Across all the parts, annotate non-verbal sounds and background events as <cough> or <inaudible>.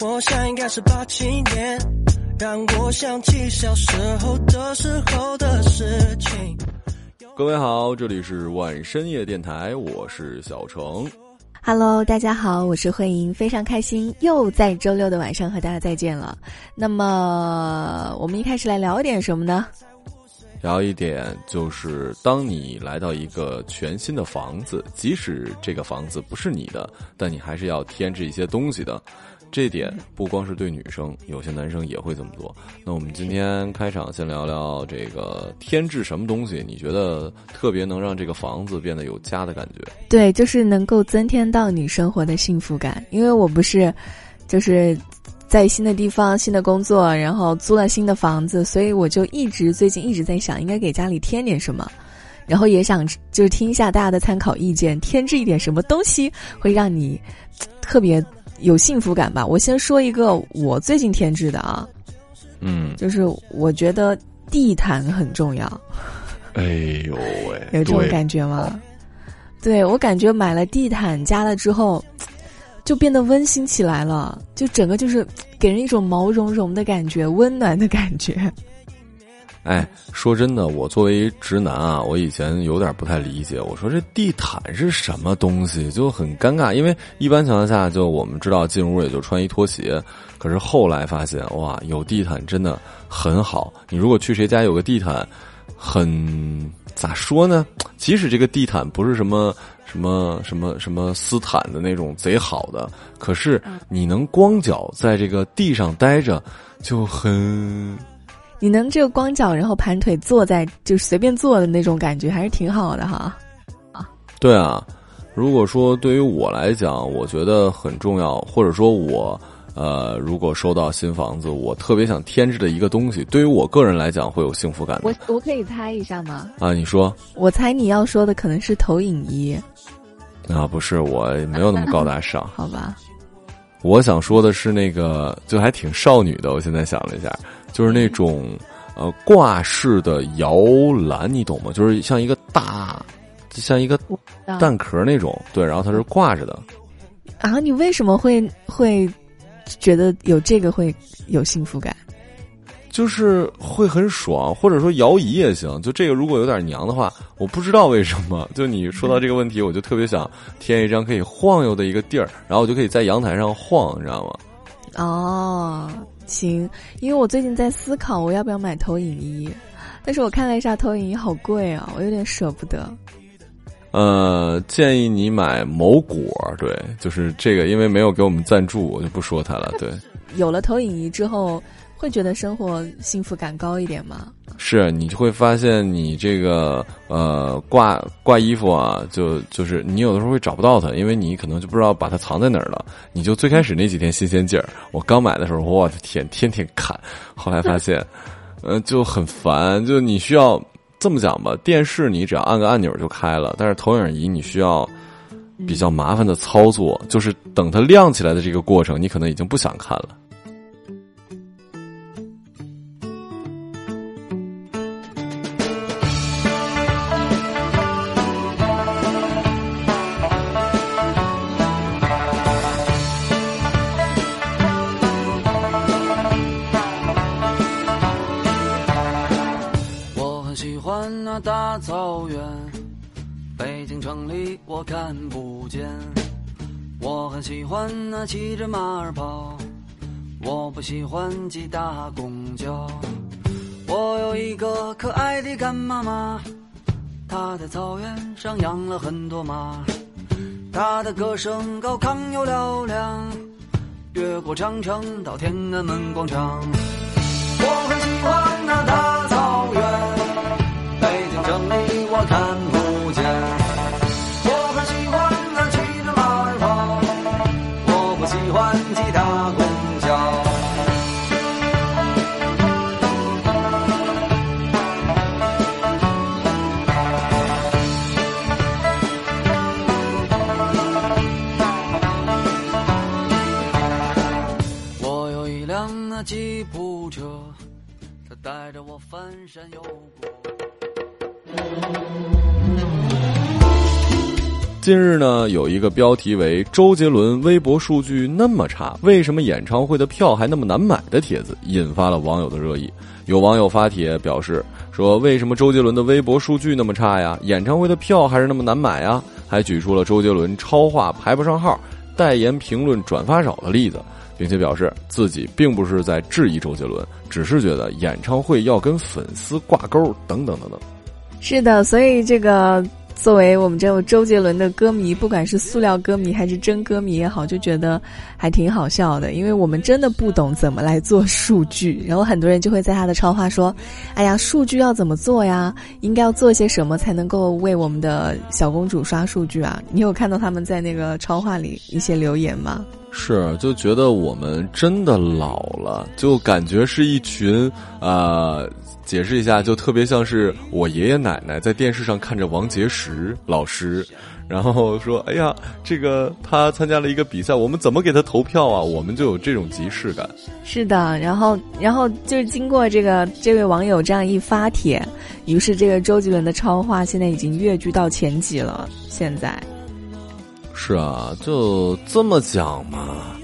我想应该是八七年，让我想起小时候的时候的事情。各位好，这里是晚深夜电台，我是小程。Hello，大家好，我是慧莹，非常开心又在周六的晚上和大家再见了。那么我们一开始来聊一点什么呢？聊一点就是，当你来到一个全新的房子，即使这个房子不是你的，但你还是要添置一些东西的。这点不光是对女生，有些男生也会这么做。那我们今天开场先聊聊这个添置什么东西，你觉得特别能让这个房子变得有家的感觉？对，就是能够增添到你生活的幸福感。因为我不是，就是在新的地方、新的工作，然后租了新的房子，所以我就一直最近一直在想，应该给家里添点什么，然后也想就是听一下大家的参考意见，添置一点什么东西会让你特别有幸福感吧。我先说一个我最近添置的啊，嗯，就是我觉得地毯很重要。哎呦喂，有这种感觉吗？对我感觉买了地毯加了之后，就变得温馨起来了，就整个就是给人一种毛茸茸的感觉，温暖的感觉。<laughs> 哎，说真的，我作为直男啊，我以前有点不太理解。我说这地毯是什么东西，就很尴尬。因为一般情况下，就我们知道进屋也就穿一拖鞋。可是后来发现，哇，有地毯真的很好。你如果去谁家有个地毯，很咋说呢？即使这个地毯不是什么什么什么什么斯坦的那种贼好的，可是你能光脚在这个地上待着，就很你能这个光脚，然后盘腿坐在就是随便坐的那种感觉，还是挺好的哈。啊对啊，如果说对于我来讲，我觉得很重要，或者说我呃，如果收到新房子，我特别想添置的一个东西，对于我个人来讲会有幸福感我我可以猜一下吗？啊。你说我猜你要说的可能是投影仪，啊？不是，我没有那么高大上。<laughs> 好吧？我想说的是那个，就还挺少女的。我现在想了一下，就是那种呃挂式的摇篮，你懂吗？就是像一个大，就像一个啊蛋壳那种，对，然后它是挂着的。啊，你为什么会会觉得有这个会有幸福感？就是会很爽，或者说摇椅也行。就这个如果有点娘的话，我不知道为什么。就你说到这个问题，我就特别想添一张可以晃悠的一个地儿，然后我就可以在阳台上晃，你知道吗？哦，行，因为我最近在思考我要不要买投影仪，但是我看了一下投影仪好贵啊，我有点舍不得。呃，建议你买某果，对，就是这个，因为没有给我们赞助，我就不说它了。对，有了投影仪之后，会觉得生活幸福感高一点吗？是你就会发现你这个呃挂挂衣服啊，就就是你有的时候会找不到它，因为你可能就不知道把它藏在哪儿了。你就最开始那几天新鲜劲儿，我刚买的时候，我的天，天天看，后来发现，呃，就很烦，就你需要这么讲吧，电视你只要按个按钮就开了，但是投影仪你需要比较麻烦的操作，就是等它亮起来的这个过程，你可能已经不想看了。喜欢那大草原，北京城里我看不见。我很喜欢那骑着马儿跑，我不喜欢挤大公交。我有一个可爱的干妈妈，她在草原上养了很多马，她的歌声高亢又嘹亮，越过长城到天安门广场。我很喜欢那大吉普车，他带着我翻山又过。近日呢，有一个标题为“周杰伦微博数据那么差，为什么演唱会的票还那么难买”的帖子，引发了网友的热议。有网友发帖表示说：“为什么周杰伦的微博数据那么差呀？演唱会的票还是那么难买呀？”还举出了周杰伦超话排不上号、代言评论转发少的例子，并且表示自己并不是在质疑周杰伦，只是觉得演唱会要跟粉丝挂钩，等等等等。是的，所以这个。作为我们这种周杰伦的歌迷，不管是塑料歌迷还是真歌迷也好，就觉得还挺好笑的，因为我们真的不懂怎么来做数据，然后很多人就会在他的超话说：“哎呀，数据要怎么做呀？应该要做些什么才能够为我们的小公主刷数据啊？”你有看到他们在那个超话里一些留言吗？是，就觉得我们真的老了，就感觉是一群啊。解释一下，就特别像是我爷爷奶奶在电视上看着王杰石老师，然后说：“哎呀，这个他参加了一个比赛，我们怎么给他投票啊？”我们就有这种即视感。是的，然后，然后就是经过这个这位网友这样一发帖，于是这个周杰伦的超话现在已经跃居到前几了。现在，是啊，就这么讲嘛，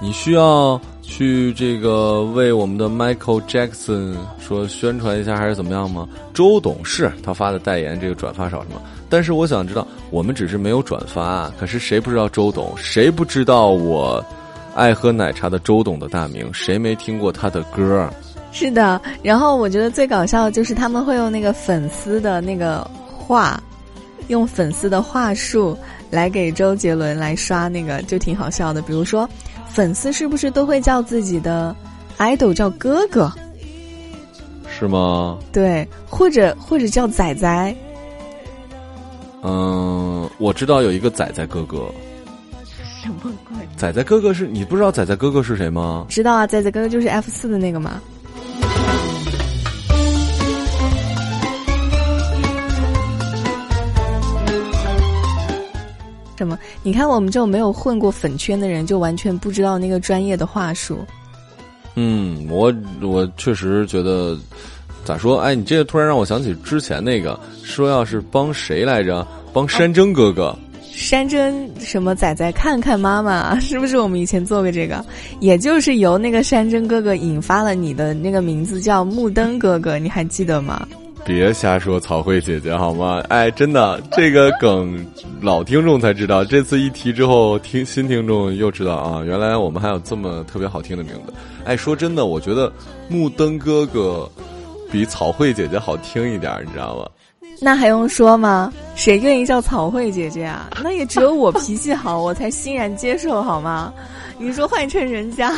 你需要。去这个为我们的 Michael Jackson 说宣传一下还是怎么样吗？周董是他发的代言，这个转发少什么？但是我想知道，我们只是没有转发，可是谁不知道周董？谁不知道我爱喝奶茶的周董的大名？谁没听过他的歌？是的，然后我觉得最搞笑的就是他们会用那个粉丝的那个话，用粉丝的话术来给周杰伦来刷那个，就挺好笑的。比如说。粉丝是不是都会叫自己的 idol 叫哥哥？是吗？对，或者或者叫仔仔。嗯，我知道有一个仔仔哥哥。什么鬼？仔仔哥哥是你不知道仔仔哥哥是谁吗？知道啊，仔仔哥哥就是 F 四的那个嘛。什么？你看我们这种没有混过粉圈的人，就完全不知道那个专业的话术。嗯，我我确实觉得，咋说？哎，你这个突然让我想起之前那个说要是帮谁来着？帮山珍哥哥。山珍什么仔仔看看妈妈，是不是我们以前做过这个？也就是由那个山珍哥哥引发了你的那个名字叫木灯哥哥，你还记得吗？别瞎说，草慧姐姐好吗？哎，真的，这个梗老听众才知道，这次一提之后，听新听众又知道啊，原来我们还有这么特别好听的名字。哎，说真的，我觉得木灯哥哥比草慧姐姐好听一点，你知道吗？那还用说吗？谁愿意叫草慧姐姐啊？那也只有我脾气好，我才欣然接受，好吗？你说换成人家。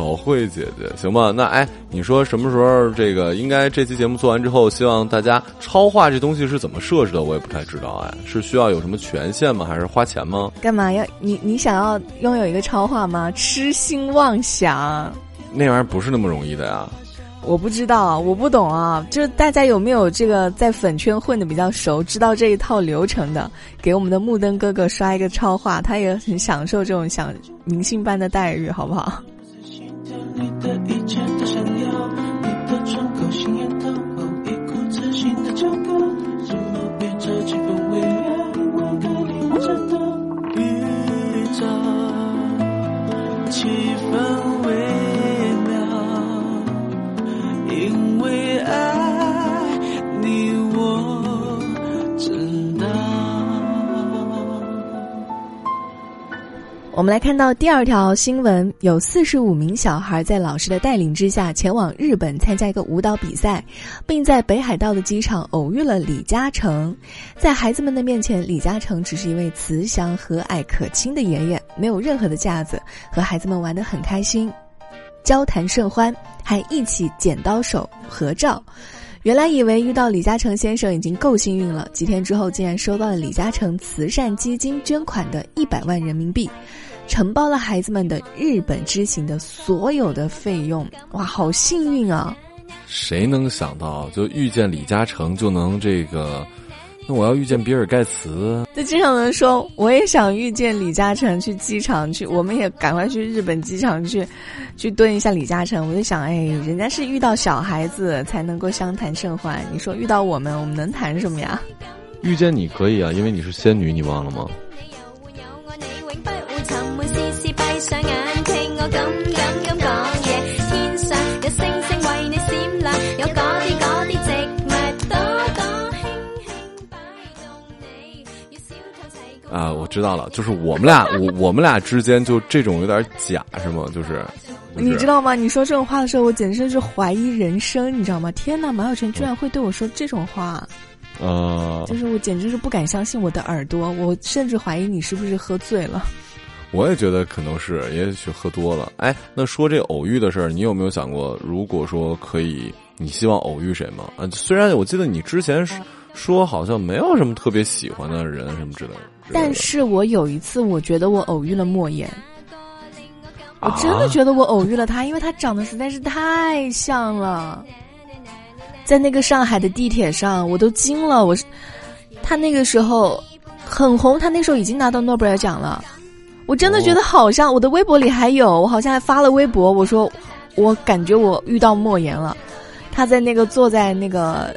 草慧姐姐，行吧？那哎，你说什么时候这个应该这期节目做完之后，希望大家超话这东西是怎么设置的？我也不太知道哎，是需要有什么权限吗？还是花钱吗？干嘛要你你想要拥有一个超话吗？痴心妄想，那玩意儿不是那么容易的呀。我不知道，我不懂啊。就是大家有没有这个在粉圈混的比较熟，知道这一套流程的，给我们的木灯哥哥刷一个超话，他也很享受这种享明星般的待遇，好不好？你的一切我们来看到第二条新闻，有四十五名小孩在老师的带领之下前往日本参加一个舞蹈比赛，并在北海道的机场偶遇了李嘉诚。在孩子们的面前，李嘉诚只是一位慈祥和蔼可亲的爷爷，没有任何的架子，和孩子们玩得很开心，交谈甚欢，还一起剪刀手合照。原来以为遇到李嘉诚先生已经够幸运了，几天之后竟然收到了李嘉诚慈善基金捐款的一百万人民币。承包了孩子们的日本之行的所有的费用，哇，好幸运啊！谁能想到，就遇见李嘉诚就能这个？那我要遇见比尔盖茨，就经常有人说，我也想遇见李嘉诚，去机场去，我们也赶快去日本机场去，去蹲一下李嘉诚。我就想，哎，人家是遇到小孩子才能够相谈甚欢，你说遇到我们，我们能谈什么呀？遇见你可以啊，因为你是仙女，你忘了吗？啊，我知道了，就是我们俩，<laughs> 我我们俩之间就这种有点假，是吗？就是，你知道吗？你说这种话的时候，我简直是怀疑人生，你知道吗？天哪，马小晨居然会对我说这种话，呃，就是我简直是不敢相信我的耳朵，我甚至怀疑你是不是喝醉了。我也觉得可能是，也许喝多了。哎，那说这偶遇的事儿，你有没有想过，如果说可以，你希望偶遇谁吗？啊，虽然我记得你之前说好像没有什么特别喜欢的人什么之类的。但是我有一次，我觉得我偶遇了莫言，我真的觉得我偶遇了他，因为他长得实在是太像了。在那个上海的地铁上，我都惊了。我是他那个时候很红，他那时候已经拿到诺贝尔奖了。我真的觉得好像我的微博里还有，我好像还发了微博，我说我感觉我遇到莫言了。他在那个坐在那个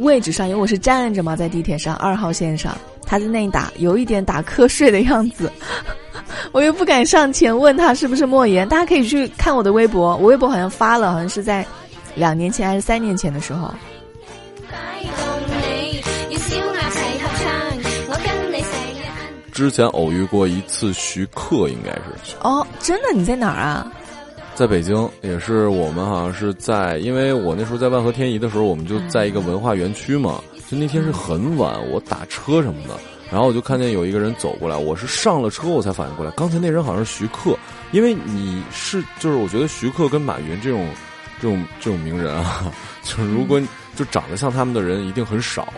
位置上，因为我是站着嘛，在地铁上二号线上。他在那里打，有一点打瞌睡的样子，<laughs> 我又不敢上前问他是不是莫言。大家可以去看我的微博，我微博好像发了，好像是在两年前还是三年前的时候。之前偶遇过一次徐克，应该是哦，真的？你在哪儿啊？在北京，也是我们好像是在，因为我那时候在万和天宜的时候，我们就在一个文化园区嘛。就那天是很晚，我打车什么的，然后我就看见有一个人走过来，我是上了车我才反应过来，刚才那人好像是徐克，因为你是就是我觉得徐克跟马云这种这种这种名人啊，<laughs> 就是如果就长得像他们的人一定很少，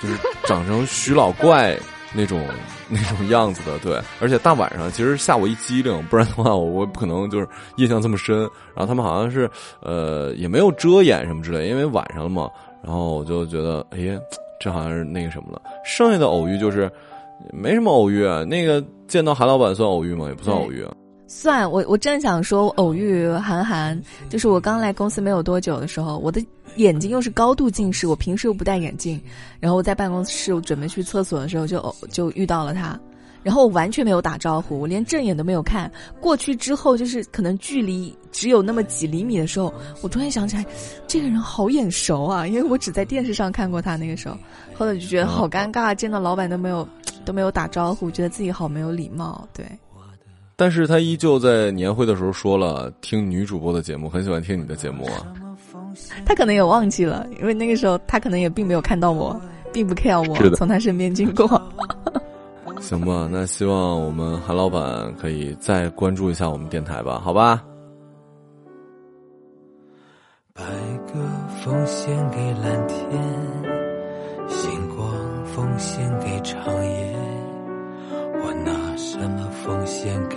就是长成徐老怪那种 <laughs> 那种样子的，对，而且大晚上其实吓我一激灵，不然的话我我不可能就是印象这么深。然后他们好像是呃也没有遮掩什么之类，因为晚上了嘛。然后我就觉得，哎呀，这好像是那个什么了。剩下的偶遇就是没什么偶遇。那个见到韩老板算偶遇吗？也不算偶遇。算我，我正想说偶遇韩寒，就是我刚来公司没有多久的时候，我的眼睛又是高度近视，我平时又不戴眼镜，然后我在办公室我准备去厕所的时候，就就遇到了他。然后我完全没有打招呼，我连正眼都没有看过去。之后就是可能距离只有那么几厘米的时候，我突然想起来，这个人好眼熟啊！因为我只在电视上看过他。那个时候，后来就觉得好尴尬，见到老板都没有都没有打招呼，觉得自己好没有礼貌。对，但是他依旧在年会的时候说了，听女主播的节目，很喜欢听你的节目啊。他可能也忘记了，因为那个时候他可能也并没有看到我，并不 care 我从他身边经过。<laughs> 行吧，那希望我们韩老板可以再关注一下我们电台吧，好吧。白鸽奉献给蓝天，星光奉献给长夜，我拿什么奉献给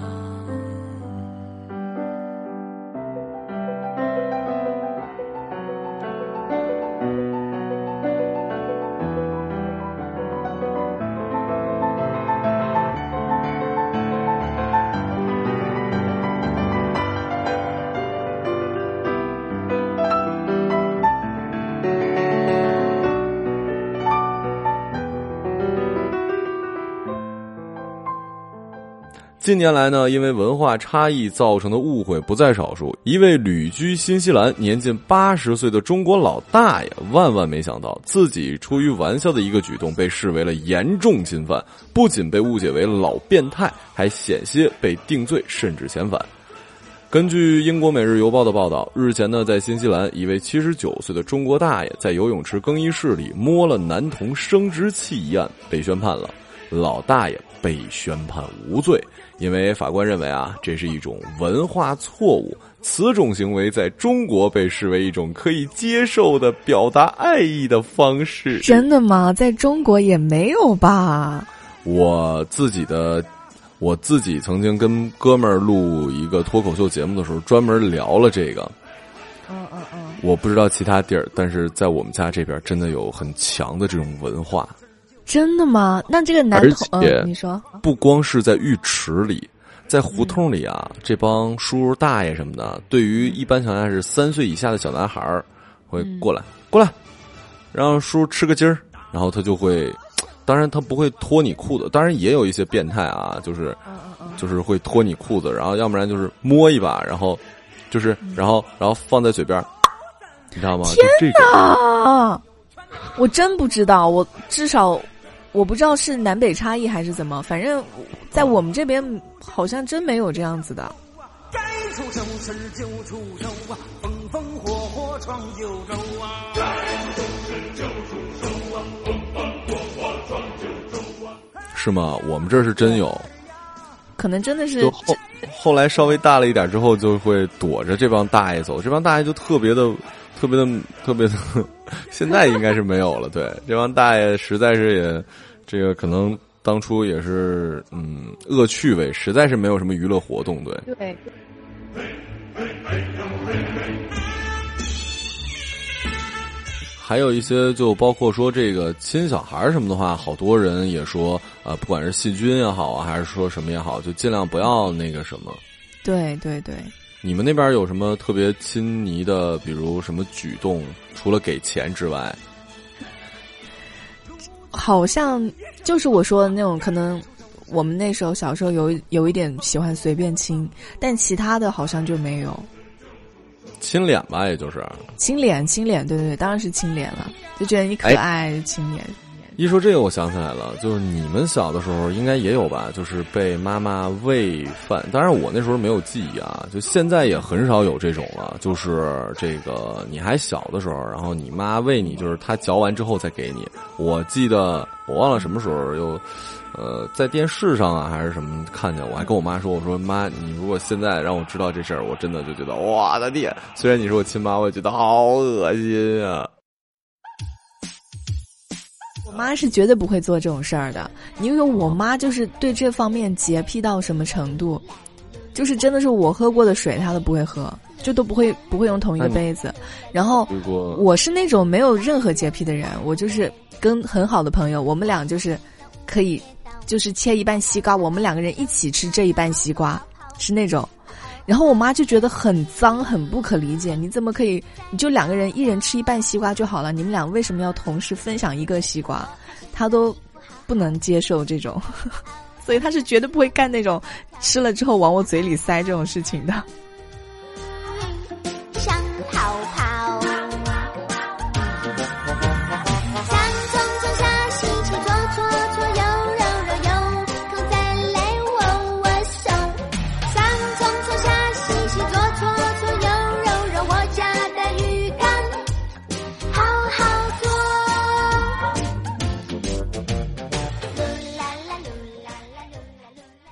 近年来呢，因为文化差异造成的误会不在少数。一位旅居新西兰、年近八十岁的中国老大爷，万万没想到自己出于玩笑的一个举动被视为了严重侵犯，不仅被误解为老变态，还险些被定罪甚至遣返。根据英国《每日邮报》的报道，日前呢，在新西兰，一位七十九岁的中国大爷在游泳池更衣室里摸了男童生殖器一案被宣判了，老大爷被宣判无罪。因为法官认为啊，这是一种文化错误，此种行为在中国被视为一种可以接受的表达爱意的方式。真的吗？在中国也没有吧？我自己的，我自己曾经跟哥们儿录一个脱口秀节目的时候，专门聊了这个。嗯嗯嗯，我不知道其他地儿，但是在我们家这边真的有很强的这种文化。真的吗？那这个男而同，且嗯，你说，不光是在浴池里，在胡同里啊，这帮叔叔大爷什么的，对于一般情况下是三岁以下的小男孩儿，会过来、过来，让叔叔吃个鸡儿，然后他就会，<tsk> 当然他不会脱你裤子，当然也有一些变态啊，就是就是会脱你裤子，然后要不然就是摸一把，然后就是然后然后放在嘴边儿，你知道吗？就这种。啊，我真不知道，我至少我不知道是南北差异还是怎么，反正在我们这边好像真没有这样子的。该出手时就出手啊，风风火火闯九州啊！该出手时就出手啊，风风火火闯九州啊是吗？我们这儿是真有，可能真的是就后后来稍微大了一点之后，就会躲着这帮大爷走。这帮大爷就特别的、特别的、特别的，<laughs> 现在应该是没有了。对，这帮大爷实在是也，这个可能当初也是嗯恶趣味，实在是没有什么娱乐活动。对，对，还有一些就包括说这个亲小孩什么的话，好多人也说，呃，不管是细菌也好啊，还是说什么也好，就尽量不要那个什么。对对对，你们那边有什么特别亲昵的，比如什么举动？除了给钱之外，好像就是我说的那种，可能我们那时候小时候有有一点喜欢随便亲，但其他的好像就没有。亲脸吧，也就是亲脸，亲脸，对对对，当然是亲脸了，就觉得你可哎爱，就亲脸。一说这个，我想起来了，就是你们小的时候应该也有吧，就是被妈妈喂饭。当然，我那时候没有记忆啊，就现在也很少有这种了。就是这个你还小的时候，然后你妈喂你，就是她嚼完之后再给你。我记得我忘了什么时候又，呃，在电视上啊还是什么看见，我还跟我妈说，我说妈，你如果现在让我知道这事儿，我真的就觉得我的天，虽然你是我亲妈，我也觉得好恶心啊。我妈是绝对不会做这种事儿的，因为我妈就是对这方面洁癖到什么程度，就是真的是我喝过的水她都不会喝，就都不会不会用同一个杯子。然后我是那种没有任何洁癖的人，我就是跟很好的朋友，我们俩就是可以就是切一半西瓜，我们两个人一起吃这一半西瓜，是那种。然后我妈就觉得很脏，很不可理解，你怎么可以？你就两个人一人吃一半西瓜就好了，你们俩为什么要同时分享一个西瓜？她都不能接受这种，<laughs> 所以她是绝对不会干那种吃了之后往我嘴里塞这种事情的。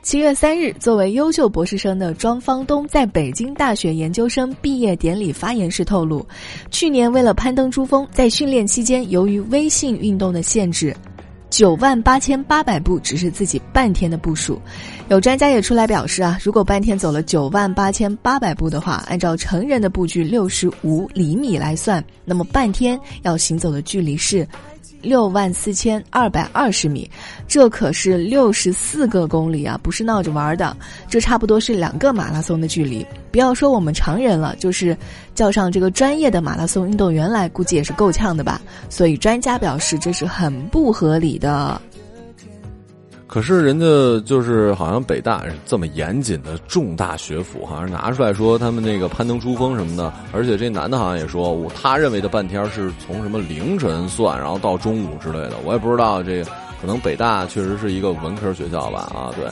七月三日，作为优秀博士生的庄方东在北京大学研究生毕业典礼发言时透露，去年为了攀登珠峰，在训练期间由于微信运动的限制。九万八千八百步只是自己半天的步数，有专家也出来表示啊，如果半天走了九万八千八百步的话，按照成人的步距六十五厘米来算，那么半天要行走的距离是六万四千二百二十米，这可是六十四个公里啊，不是闹着玩的，这差不多是两个马拉松的距离。不要说我们常人了，就是叫上这个专业的马拉松运动员来，估计也是够呛的吧。所以专家表示这是很不合理的。可是人家就是好像北大这么严谨的重大学府，好像拿出来说他们那个攀登珠峰什么的，而且这男的好像也说，我他认为的半天是从什么凌晨算，然后到中午之类的，我也不知道这个，可能北大确实是一个文科学校吧，啊对，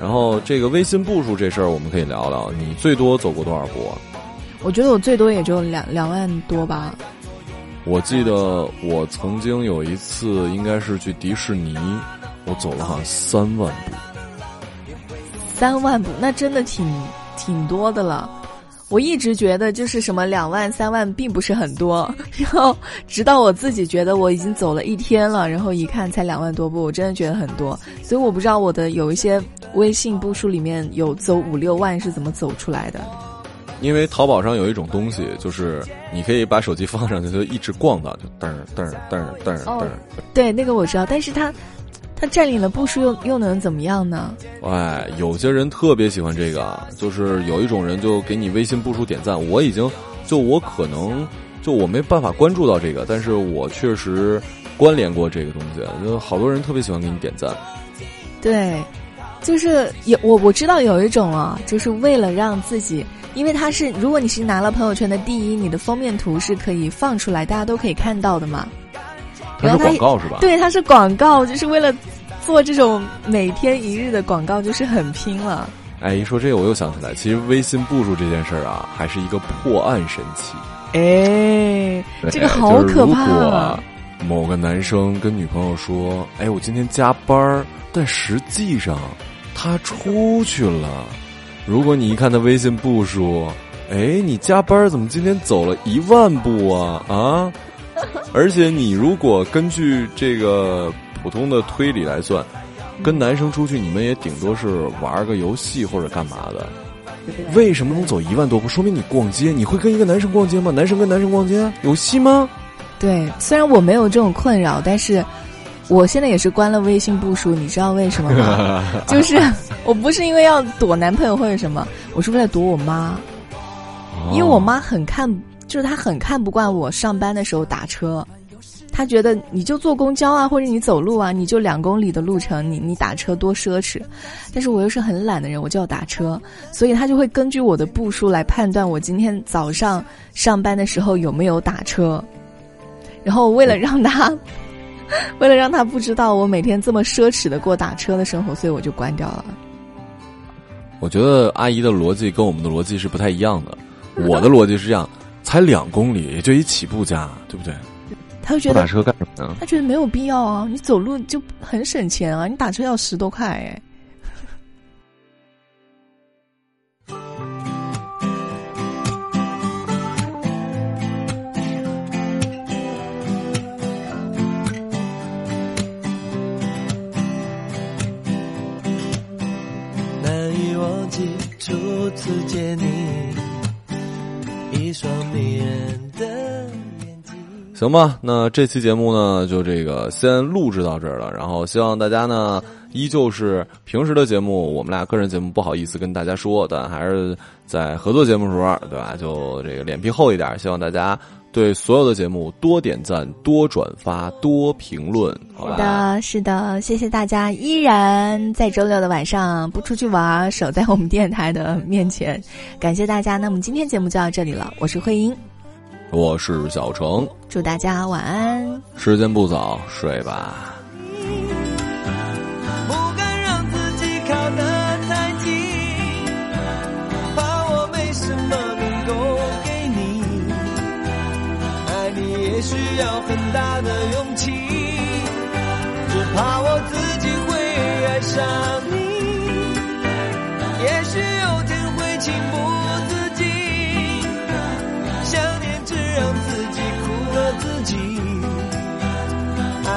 然后这个微信步数这事儿我们可以聊聊，你最多走过多少步啊？我觉得我最多也就两两万多吧。我记得我曾经有一次应该是去迪士尼，我走了好像三万步。三万步，那真的挺挺多的了。我一直觉得就是什么两万、三万并不是很多，然后直到我自己觉得我已经走了一天了，然后一看才两万多步，我真的觉得很多。所以我不知道我的有一些微信步数里面有走五六万是怎么走出来的。因为淘宝上有一种东西，就是你可以把手机放上去，就一直逛到，就噔儿噔儿噔儿噔儿噔哦。对，那个我知道，但是它它占领了步数又又能怎么样呢？哎，有些人特别喜欢这个，就是有一种人就给你微信步数点赞。我已经就我可能就我没办法关注到这个，但是我确实关联过这个东西，就好多人特别喜欢给你点赞。对，就是有我我知道有一种啊，就是为了让自己，因为它是如果你是拿了朋友圈的第一，你的封面图是可以放出来，大家都可以看到的嘛。它是然后它广告是吧？对，它是广告，就是为了做这种每天一日的广告，就是很拼了。哎，一说这个我又想起来，其实微信步数这件事儿啊，还是一个破案神器。哎，<laughs> 这个好可怕就是如啊果！某个男生跟女朋友说：“哎，我今天加班儿，但实际上他出去了。”如果你一看他微信步数，哎，你加班怎么今天走了一万步啊啊！而且你如果根据这个普通的推理来算，跟男生出去，你们也顶多是玩个游戏或者干嘛的。为什么能走一万多步？说明你逛街，你会跟一个男生逛街吗？男生跟男生逛街有戏吗？对，虽然我没有这种困扰，但是我现在也是关了微信步数，你知道为什么吗？<laughs> 就是我不是因为要躲男朋友或者什么，我是为了躲我妈，因为我妈很看，就是她很看不惯我上班的时候打车。她觉得你就坐公交啊，或者你走路啊，你就两公里的路程，你你打车多奢侈。但是我又是很懒的人，我就要打车，所以他就会根据我的步数来判断我今天早上上班的时候有没有打车。然后为了让他，<laughs> 为了让他不知道我每天这么奢侈的过打车的生活，所以我就关掉了。我觉得阿姨的逻辑跟我们的逻辑是不太一样的。我的逻辑是这样：才两公里，也就一起步价，对不对？她就觉得不打车干什么呢？他觉得没有必要啊，你走路就很省钱啊，你打车要十多块哎。难以忘记初次见你，一双迷人的。行吧，那这期节目呢，就这个先录制到这儿了。然后希望大家呢，依旧是平时的节目，我们俩个人节目不好意思跟大家说，但还是在合作节目时候，对吧？就这个脸皮厚一点，希望大家对所有的节目多点赞、多转发、多评论，好吧？是的，是的，谢谢大家，依然在周六的晚上不出去玩，守在我们电台的面前，感谢大家。那么今天节目就到这里了，我是慧英，我是小程，祝大家晚安。时间不早，睡吧。不敢让自己靠得太近，怕我没什么能够给你。爱你也需要很大的勇气，只怕我自己会爱上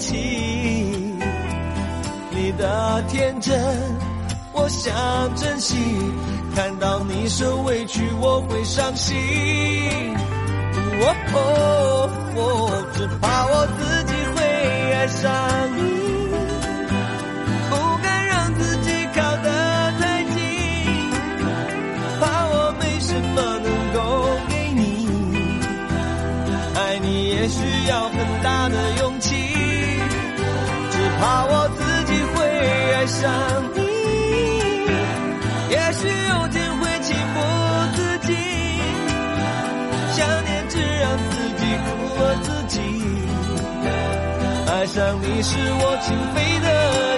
起。你的天真，我想珍惜。看到你受委屈，我会伤心。哦哦哦，只怕我自己会爱上你。上你是我情非得已。